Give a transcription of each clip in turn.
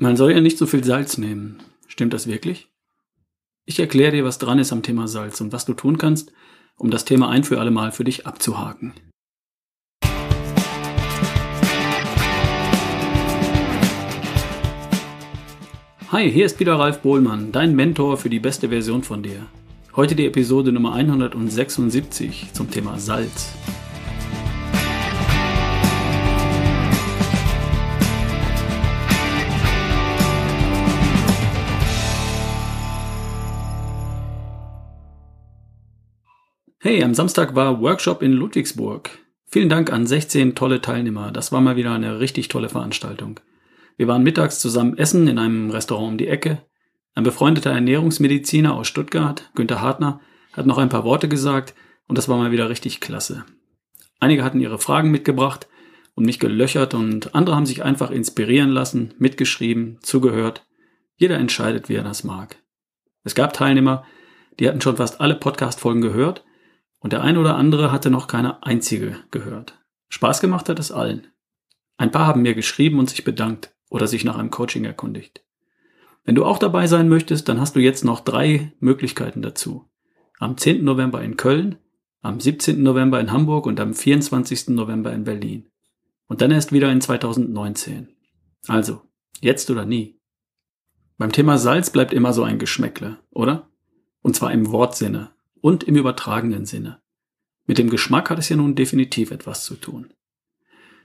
Man soll ja nicht so viel Salz nehmen. Stimmt das wirklich? Ich erkläre dir, was dran ist am Thema Salz und was du tun kannst, um das Thema ein für alle Mal für dich abzuhaken. Hi, hier ist wieder Ralf Bohlmann, dein Mentor für die beste Version von dir. Heute die Episode Nummer 176 zum Thema Salz. Hey, am Samstag war Workshop in Ludwigsburg. Vielen Dank an 16 tolle Teilnehmer. Das war mal wieder eine richtig tolle Veranstaltung. Wir waren mittags zusammen essen in einem Restaurant um die Ecke. Ein befreundeter Ernährungsmediziner aus Stuttgart, Günther Hartner, hat noch ein paar Worte gesagt und das war mal wieder richtig klasse. Einige hatten ihre Fragen mitgebracht und mich gelöchert und andere haben sich einfach inspirieren lassen, mitgeschrieben, zugehört. Jeder entscheidet, wie er das mag. Es gab Teilnehmer, die hatten schon fast alle Podcast-Folgen gehört und der ein oder andere hatte noch keine einzige gehört. Spaß gemacht hat es allen. Ein paar haben mir geschrieben und sich bedankt oder sich nach einem Coaching erkundigt. Wenn du auch dabei sein möchtest, dann hast du jetzt noch drei Möglichkeiten dazu. Am 10. November in Köln, am 17. November in Hamburg und am 24. November in Berlin. Und dann erst wieder in 2019. Also, jetzt oder nie. Beim Thema Salz bleibt immer so ein Geschmäckle, oder? Und zwar im Wortsinne und im übertragenen Sinne. Mit dem Geschmack hat es ja nun definitiv etwas zu tun.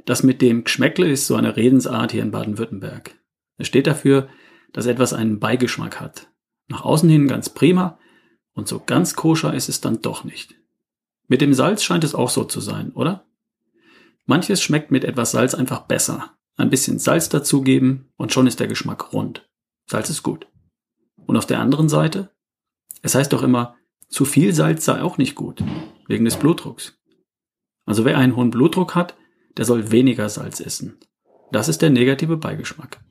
Das mit dem Geschmäckle ist so eine Redensart hier in Baden-Württemberg. Es steht dafür, dass etwas einen Beigeschmack hat. Nach außen hin ganz prima und so ganz koscher ist es dann doch nicht. Mit dem Salz scheint es auch so zu sein, oder? Manches schmeckt mit etwas Salz einfach besser. Ein bisschen Salz dazugeben und schon ist der Geschmack rund. Salz ist gut. Und auf der anderen Seite? Es heißt doch immer, zu viel Salz sei auch nicht gut, wegen des Blutdrucks. Also wer einen hohen Blutdruck hat, der soll weniger Salz essen. Das ist der negative Beigeschmack.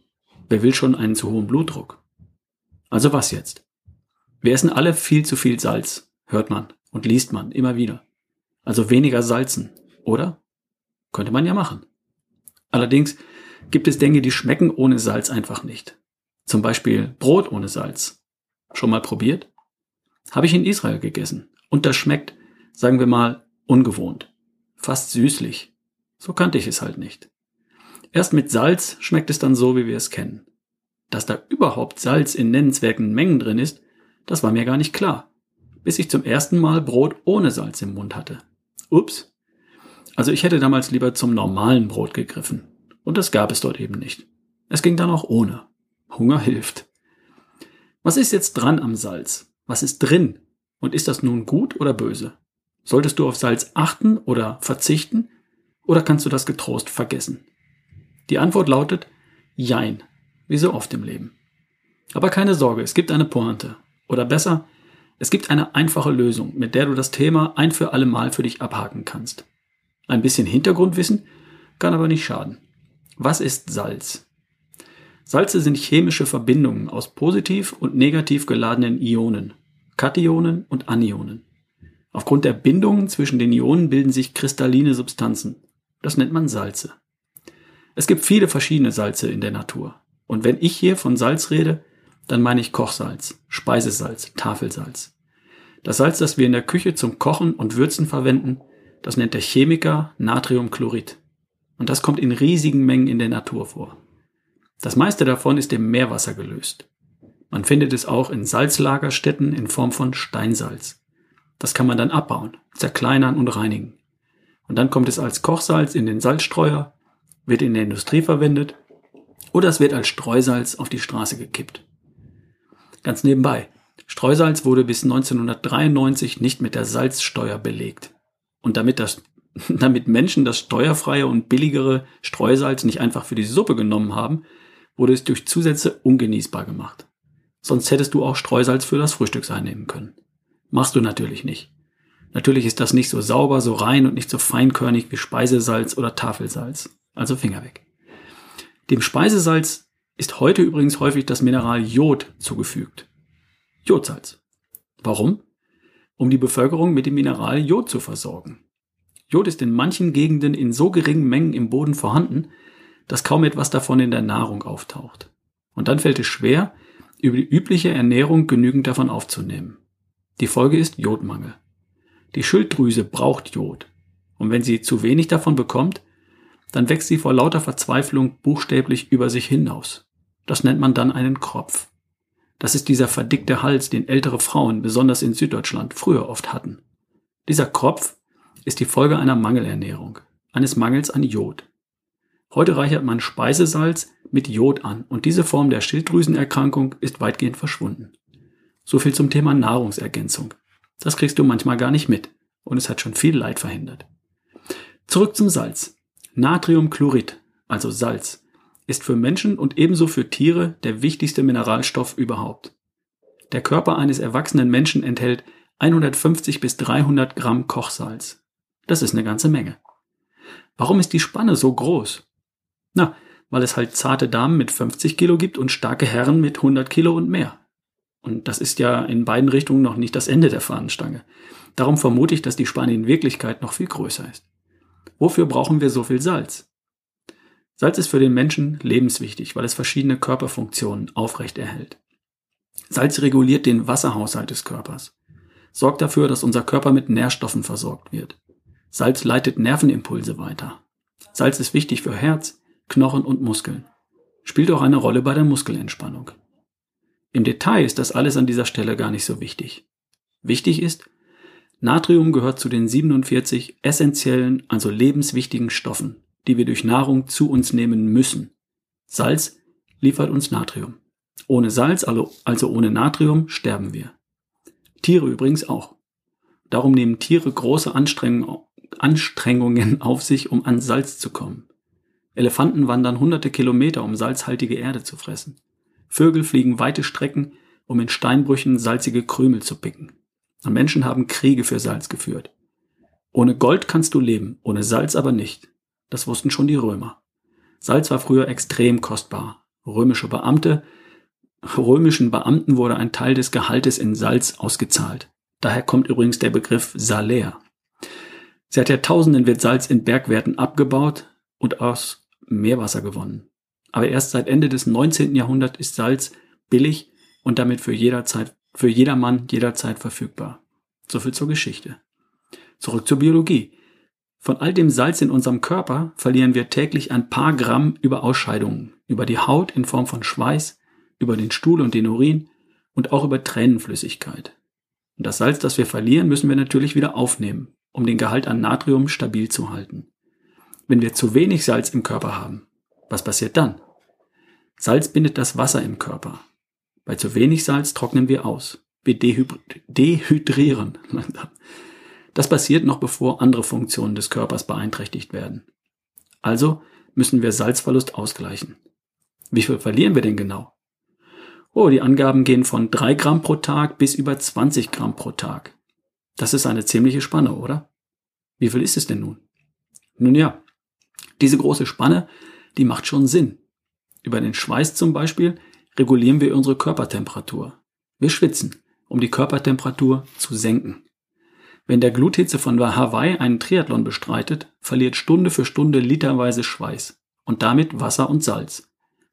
Wer will schon einen zu hohen Blutdruck? Also was jetzt? Wir essen alle viel zu viel Salz, hört man und liest man immer wieder. Also weniger salzen, oder? Könnte man ja machen. Allerdings gibt es Dinge, die schmecken ohne Salz einfach nicht. Zum Beispiel Brot ohne Salz. Schon mal probiert? Habe ich in Israel gegessen. Und das schmeckt, sagen wir mal, ungewohnt. Fast süßlich. So kannte ich es halt nicht. Erst mit Salz schmeckt es dann so, wie wir es kennen. Dass da überhaupt Salz in nennenswerten Mengen drin ist, das war mir gar nicht klar. Bis ich zum ersten Mal Brot ohne Salz im Mund hatte. Ups. Also ich hätte damals lieber zum normalen Brot gegriffen. Und das gab es dort eben nicht. Es ging dann auch ohne. Hunger hilft. Was ist jetzt dran am Salz? Was ist drin? Und ist das nun gut oder böse? Solltest du auf Salz achten oder verzichten? Oder kannst du das getrost vergessen? Die Antwort lautet Jein, wie so oft im Leben. Aber keine Sorge, es gibt eine Pointe. Oder besser, es gibt eine einfache Lösung, mit der du das Thema ein für alle Mal für dich abhaken kannst. Ein bisschen Hintergrundwissen kann aber nicht schaden. Was ist Salz? Salze sind chemische Verbindungen aus positiv und negativ geladenen Ionen. Kationen und Anionen. Aufgrund der Bindungen zwischen den Ionen bilden sich kristalline Substanzen. Das nennt man Salze. Es gibt viele verschiedene Salze in der Natur. Und wenn ich hier von Salz rede, dann meine ich Kochsalz, Speisesalz, Tafelsalz. Das Salz, das wir in der Küche zum Kochen und Würzen verwenden, das nennt der Chemiker Natriumchlorid. Und das kommt in riesigen Mengen in der Natur vor. Das meiste davon ist im Meerwasser gelöst. Man findet es auch in Salzlagerstätten in Form von Steinsalz. Das kann man dann abbauen, zerkleinern und reinigen. Und dann kommt es als Kochsalz in den Salzstreuer, wird in der Industrie verwendet oder es wird als Streusalz auf die Straße gekippt. Ganz nebenbei, Streusalz wurde bis 1993 nicht mit der Salzsteuer belegt. Und damit, das, damit Menschen das steuerfreie und billigere Streusalz nicht einfach für die Suppe genommen haben, wurde es durch Zusätze ungenießbar gemacht. Sonst hättest du auch Streusalz für das Frühstück einnehmen können. Machst du natürlich nicht. Natürlich ist das nicht so sauber, so rein und nicht so feinkörnig wie Speisesalz oder Tafelsalz. Also Finger weg. Dem Speisesalz ist heute übrigens häufig das Mineral Jod zugefügt. Jodsalz. Warum? Um die Bevölkerung mit dem Mineral Jod zu versorgen. Jod ist in manchen Gegenden in so geringen Mengen im Boden vorhanden, dass kaum etwas davon in der Nahrung auftaucht. Und dann fällt es schwer, über die übliche Ernährung genügend davon aufzunehmen. Die Folge ist Jodmangel. Die Schilddrüse braucht Jod. Und wenn sie zu wenig davon bekommt, dann wächst sie vor lauter Verzweiflung buchstäblich über sich hinaus. Das nennt man dann einen Kropf. Das ist dieser verdickte Hals, den ältere Frauen, besonders in Süddeutschland, früher oft hatten. Dieser Kropf ist die Folge einer Mangelernährung, eines Mangels an Jod. Heute reichert man Speisesalz mit Jod an und diese Form der Schilddrüsenerkrankung ist weitgehend verschwunden. So viel zum Thema Nahrungsergänzung. Das kriegst du manchmal gar nicht mit und es hat schon viel Leid verhindert. Zurück zum Salz. Natriumchlorid, also Salz, ist für Menschen und ebenso für Tiere der wichtigste Mineralstoff überhaupt. Der Körper eines erwachsenen Menschen enthält 150 bis 300 Gramm Kochsalz. Das ist eine ganze Menge. Warum ist die Spanne so groß? Na, weil es halt zarte Damen mit 50 Kilo gibt und starke Herren mit 100 Kilo und mehr. Und das ist ja in beiden Richtungen noch nicht das Ende der Fahnenstange. Darum vermute ich, dass die Spanne in Wirklichkeit noch viel größer ist. Wofür brauchen wir so viel Salz? Salz ist für den Menschen lebenswichtig, weil es verschiedene Körperfunktionen aufrechterhält. Salz reguliert den Wasserhaushalt des Körpers, sorgt dafür, dass unser Körper mit Nährstoffen versorgt wird. Salz leitet Nervenimpulse weiter. Salz ist wichtig für Herz, Knochen und Muskeln. Spielt auch eine Rolle bei der Muskelentspannung. Im Detail ist das alles an dieser Stelle gar nicht so wichtig. Wichtig ist, Natrium gehört zu den 47 essentiellen, also lebenswichtigen Stoffen, die wir durch Nahrung zu uns nehmen müssen. Salz liefert uns Natrium. Ohne Salz, also ohne Natrium, sterben wir. Tiere übrigens auch. Darum nehmen Tiere große Anstrengungen auf sich, um an Salz zu kommen. Elefanten wandern hunderte Kilometer, um salzhaltige Erde zu fressen. Vögel fliegen weite Strecken, um in Steinbrüchen salzige Krümel zu picken. Und Menschen haben Kriege für Salz geführt. Ohne Gold kannst du leben, ohne Salz aber nicht. Das wussten schon die Römer. Salz war früher extrem kostbar. Römische Beamte, römischen Beamten wurde ein Teil des Gehaltes in Salz ausgezahlt. Daher kommt übrigens der Begriff Salär. Seit Jahrtausenden wird Salz in Bergwerten abgebaut und aus Meerwasser gewonnen. Aber erst seit Ende des 19. Jahrhunderts ist Salz billig und damit für jederzeit für jedermann jederzeit verfügbar. So viel zur Geschichte. Zurück zur Biologie. Von all dem Salz in unserem Körper verlieren wir täglich ein paar Gramm über Ausscheidungen, über die Haut in Form von Schweiß, über den Stuhl und den Urin und auch über Tränenflüssigkeit. Und das Salz, das wir verlieren, müssen wir natürlich wieder aufnehmen, um den Gehalt an Natrium stabil zu halten. Wenn wir zu wenig Salz im Körper haben, was passiert dann? Salz bindet das Wasser im Körper. Bei zu wenig Salz trocknen wir aus. Wir dehydrieren. Das passiert noch bevor andere Funktionen des Körpers beeinträchtigt werden. Also müssen wir Salzverlust ausgleichen. Wie viel verlieren wir denn genau? Oh, die Angaben gehen von 3 Gramm pro Tag bis über 20 Gramm pro Tag. Das ist eine ziemliche Spanne, oder? Wie viel ist es denn nun? Nun ja, diese große Spanne, die macht schon Sinn. Über den Schweiß zum Beispiel regulieren wir unsere Körpertemperatur. Wir schwitzen, um die Körpertemperatur zu senken. Wenn der Gluthitze von Hawaii einen Triathlon bestreitet, verliert Stunde für Stunde literweise Schweiß und damit Wasser und Salz.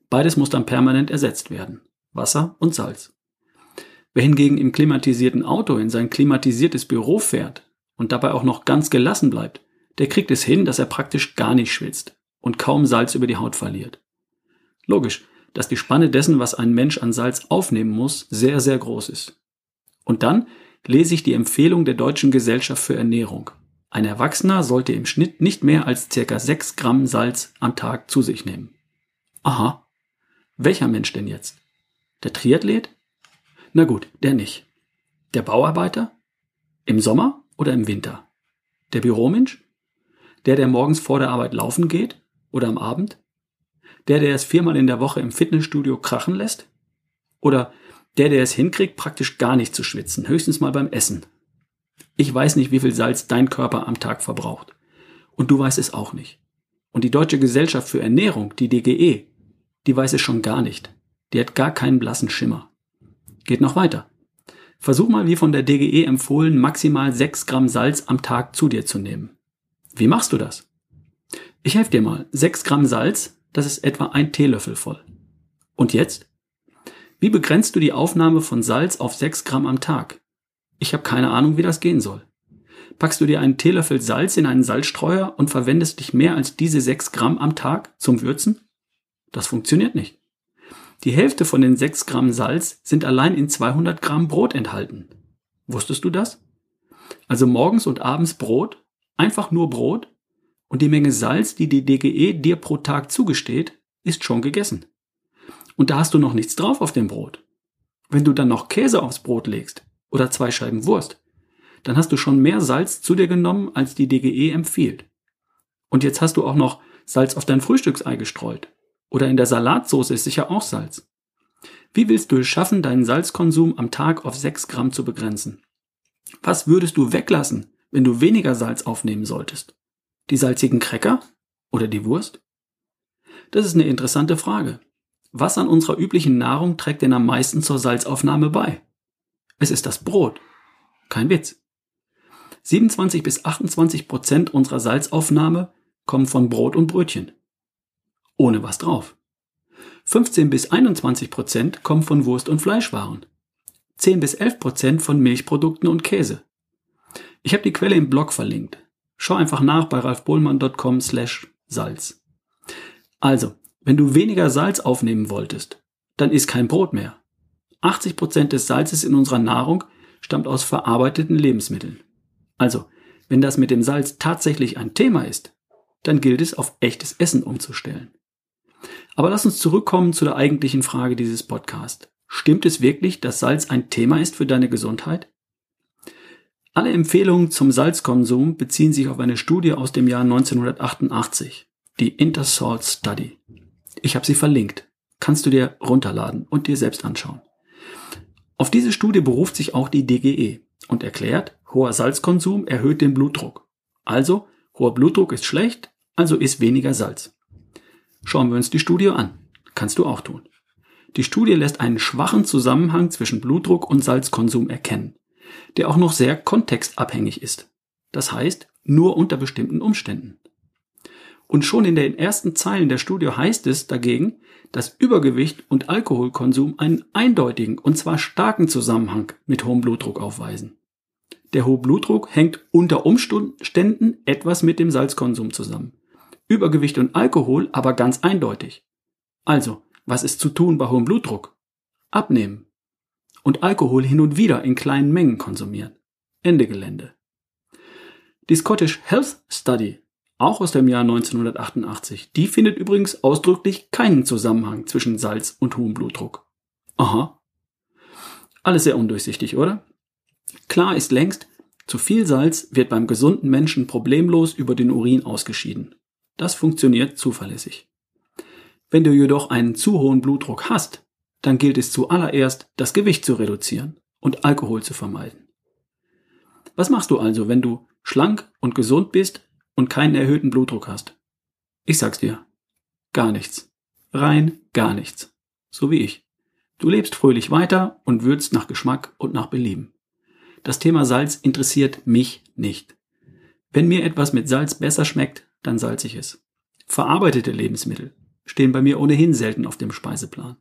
Beides muss dann permanent ersetzt werden. Wasser und Salz. Wer hingegen im klimatisierten Auto in sein klimatisiertes Büro fährt und dabei auch noch ganz gelassen bleibt, der kriegt es hin, dass er praktisch gar nicht schwitzt und kaum Salz über die Haut verliert. Logisch, dass die Spanne dessen, was ein Mensch an Salz aufnehmen muss, sehr, sehr groß ist. Und dann lese ich die Empfehlung der Deutschen Gesellschaft für Ernährung. Ein Erwachsener sollte im Schnitt nicht mehr als circa 6 Gramm Salz am Tag zu sich nehmen. Aha. Welcher Mensch denn jetzt? Der Triathlet? Na gut, der nicht. Der Bauarbeiter? Im Sommer oder im Winter? Der Büromensch? Der, der morgens vor der Arbeit laufen geht? Oder am Abend? Der, der es viermal in der Woche im Fitnessstudio krachen lässt? Oder der, der es hinkriegt, praktisch gar nicht zu schwitzen, höchstens mal beim Essen? Ich weiß nicht, wie viel Salz dein Körper am Tag verbraucht. Und du weißt es auch nicht. Und die Deutsche Gesellschaft für Ernährung, die DGE, die weiß es schon gar nicht. Die hat gar keinen blassen Schimmer. Geht noch weiter. Versuch mal, wie von der DGE empfohlen, maximal 6 Gramm Salz am Tag zu dir zu nehmen. Wie machst du das? Ich helfe dir mal. 6 Gramm Salz das ist etwa ein Teelöffel voll. Und jetzt? Wie begrenzt du die Aufnahme von Salz auf 6 Gramm am Tag? Ich habe keine Ahnung, wie das gehen soll. Packst du dir einen Teelöffel Salz in einen Salzstreuer und verwendest dich mehr als diese 6 Gramm am Tag zum Würzen? Das funktioniert nicht. Die Hälfte von den 6 Gramm Salz sind allein in 200 Gramm Brot enthalten. Wusstest du das? Also morgens und abends Brot, einfach nur Brot, und die Menge Salz, die die DGE dir pro Tag zugesteht, ist schon gegessen. Und da hast du noch nichts drauf auf dem Brot. Wenn du dann noch Käse aufs Brot legst oder zwei Scheiben Wurst, dann hast du schon mehr Salz zu dir genommen, als die DGE empfiehlt. Und jetzt hast du auch noch Salz auf dein Frühstücksei gestreut oder in der Salatsauce ist sicher auch Salz. Wie willst du es schaffen, deinen Salzkonsum am Tag auf 6 Gramm zu begrenzen? Was würdest du weglassen, wenn du weniger Salz aufnehmen solltest? Die salzigen Cracker oder die Wurst? Das ist eine interessante Frage. Was an unserer üblichen Nahrung trägt denn am meisten zur Salzaufnahme bei? Es ist das Brot. Kein Witz. 27 bis 28 Prozent unserer Salzaufnahme kommen von Brot und Brötchen ohne was drauf. 15 bis 21 Prozent kommen von Wurst- und Fleischwaren. 10 bis 11 Prozent von Milchprodukten und Käse. Ich habe die Quelle im Blog verlinkt. Schau einfach nach bei ralfbohlmann.com slash Salz. Also, wenn du weniger Salz aufnehmen wolltest, dann isst kein Brot mehr. 80 Prozent des Salzes in unserer Nahrung stammt aus verarbeiteten Lebensmitteln. Also, wenn das mit dem Salz tatsächlich ein Thema ist, dann gilt es auf echtes Essen umzustellen. Aber lass uns zurückkommen zu der eigentlichen Frage dieses Podcasts. Stimmt es wirklich, dass Salz ein Thema ist für deine Gesundheit? Alle Empfehlungen zum Salzkonsum beziehen sich auf eine Studie aus dem Jahr 1988, die Intersalt Study. Ich habe sie verlinkt. Kannst du dir runterladen und dir selbst anschauen. Auf diese Studie beruft sich auch die DGE und erklärt, hoher Salzkonsum erhöht den Blutdruck. Also, hoher Blutdruck ist schlecht, also isst weniger Salz. Schauen wir uns die Studie an. Kannst du auch tun. Die Studie lässt einen schwachen Zusammenhang zwischen Blutdruck und Salzkonsum erkennen, der auch noch sehr kontextabhängig ist. Das heißt, nur unter bestimmten Umständen. Und schon in den ersten Zeilen der Studie heißt es dagegen, dass Übergewicht und Alkoholkonsum einen eindeutigen und zwar starken Zusammenhang mit hohem Blutdruck aufweisen. Der hohe Blutdruck hängt unter Umständen etwas mit dem Salzkonsum zusammen. Übergewicht und Alkohol aber ganz eindeutig. Also, was ist zu tun bei hohem Blutdruck? Abnehmen. Und Alkohol hin und wieder in kleinen Mengen konsumieren. Ende Gelände. Die Scottish Health Study, auch aus dem Jahr 1988, die findet übrigens ausdrücklich keinen Zusammenhang zwischen Salz und hohem Blutdruck. Aha. Alles sehr undurchsichtig, oder? Klar ist längst, zu viel Salz wird beim gesunden Menschen problemlos über den Urin ausgeschieden. Das funktioniert zuverlässig. Wenn du jedoch einen zu hohen Blutdruck hast, dann gilt es zuallererst, das Gewicht zu reduzieren und Alkohol zu vermeiden. Was machst du also, wenn du schlank und gesund bist und keinen erhöhten Blutdruck hast? Ich sag's dir. Gar nichts. Rein gar nichts. So wie ich. Du lebst fröhlich weiter und würzt nach Geschmack und nach Belieben. Das Thema Salz interessiert mich nicht. Wenn mir etwas mit Salz besser schmeckt, dann salze ich es. Verarbeitete Lebensmittel stehen bei mir ohnehin selten auf dem Speiseplan.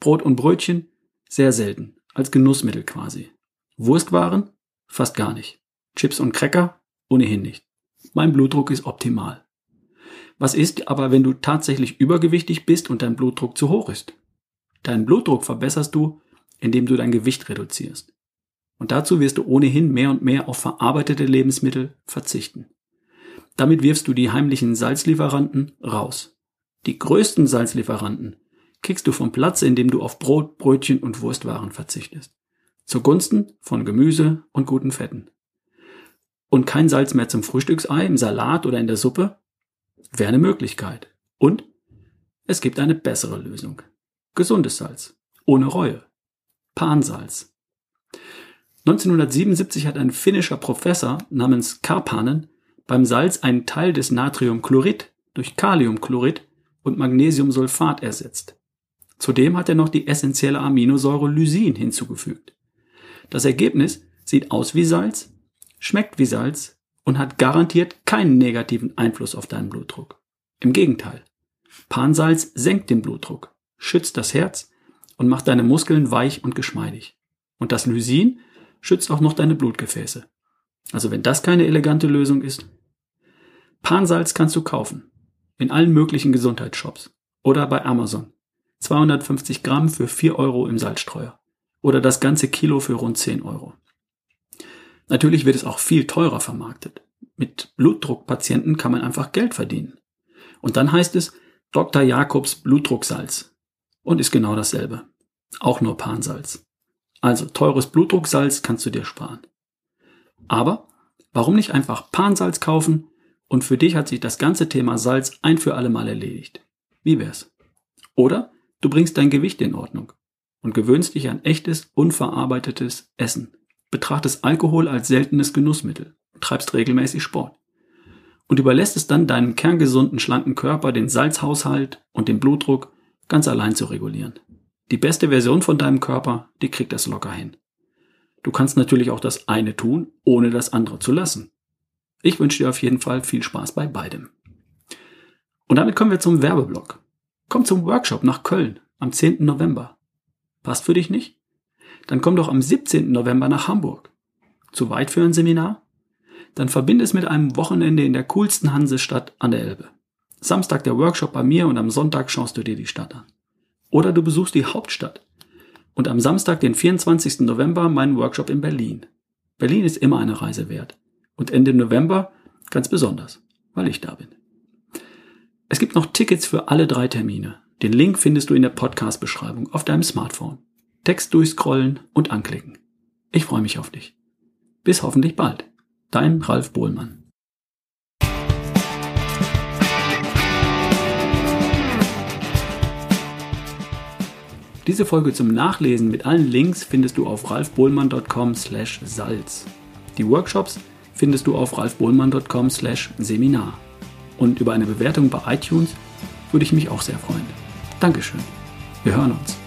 Brot und Brötchen sehr selten, als Genussmittel quasi. Wurstwaren fast gar nicht. Chips und Cracker ohnehin nicht. Mein Blutdruck ist optimal. Was ist aber, wenn du tatsächlich übergewichtig bist und dein Blutdruck zu hoch ist? Deinen Blutdruck verbesserst du, indem du dein Gewicht reduzierst. Und dazu wirst du ohnehin mehr und mehr auf verarbeitete Lebensmittel verzichten. Damit wirfst du die heimlichen Salzlieferanten raus. Die größten Salzlieferanten kriegst du vom Platz, indem du auf Brot, Brötchen und Wurstwaren verzichtest. Zugunsten von Gemüse und guten Fetten. Und kein Salz mehr zum Frühstücksei, im Salat oder in der Suppe? Wäre eine Möglichkeit. Und es gibt eine bessere Lösung. Gesundes Salz. Ohne Reue. Pansalz. 1977 hat ein finnischer Professor namens Karpanen beim Salz einen Teil des Natriumchlorid durch Kaliumchlorid und Magnesiumsulfat ersetzt. Zudem hat er noch die essentielle Aminosäure Lysin hinzugefügt. Das Ergebnis sieht aus wie Salz, schmeckt wie Salz und hat garantiert keinen negativen Einfluss auf deinen Blutdruck. Im Gegenteil. Pansalz senkt den Blutdruck, schützt das Herz und macht deine Muskeln weich und geschmeidig. Und das Lysin schützt auch noch deine Blutgefäße. Also wenn das keine elegante Lösung ist. Pansalz kannst du kaufen. In allen möglichen Gesundheitsshops. Oder bei Amazon. 250 Gramm für 4 Euro im Salzstreuer. Oder das ganze Kilo für rund 10 Euro. Natürlich wird es auch viel teurer vermarktet. Mit Blutdruckpatienten kann man einfach Geld verdienen. Und dann heißt es Dr. Jakobs Blutdrucksalz. Und ist genau dasselbe. Auch nur Pansalz. Also teures Blutdrucksalz kannst du dir sparen. Aber warum nicht einfach Pansalz kaufen und für dich hat sich das ganze Thema Salz ein für alle Mal erledigt. Wie wär's? Oder du bringst dein Gewicht in Ordnung und gewöhnst dich an echtes, unverarbeitetes Essen. Betrachtest Alkohol als seltenes Genussmittel treibst regelmäßig Sport. Und überlässt es dann deinem kerngesunden, schlanken Körper den Salzhaushalt und den Blutdruck ganz allein zu regulieren. Die beste Version von deinem Körper, die kriegt das locker hin. Du kannst natürlich auch das eine tun, ohne das andere zu lassen. Ich wünsche dir auf jeden Fall viel Spaß bei beidem. Und damit kommen wir zum Werbeblock. Komm zum Workshop nach Köln am 10. November. Passt für dich nicht? Dann komm doch am 17. November nach Hamburg. Zu weit für ein Seminar? Dann verbinde es mit einem Wochenende in der coolsten Hansestadt an der Elbe. Samstag der Workshop bei mir und am Sonntag schaust du dir die Stadt an. Oder du besuchst die Hauptstadt. Und am Samstag, den 24. November, meinen Workshop in Berlin. Berlin ist immer eine Reise wert. Und Ende November ganz besonders, weil ich da bin. Es gibt noch Tickets für alle drei Termine. Den Link findest du in der Podcast-Beschreibung auf deinem Smartphone. Text durchscrollen und anklicken. Ich freue mich auf dich. Bis hoffentlich bald. Dein Ralf Bohlmann. Diese Folge zum Nachlesen mit allen Links findest du auf ralfbohlmann.com slash Salz. Die Workshops findest du auf ralfbohlmann.com slash Seminar. Und über eine Bewertung bei iTunes würde ich mich auch sehr freuen. Dankeschön. Wir hören uns.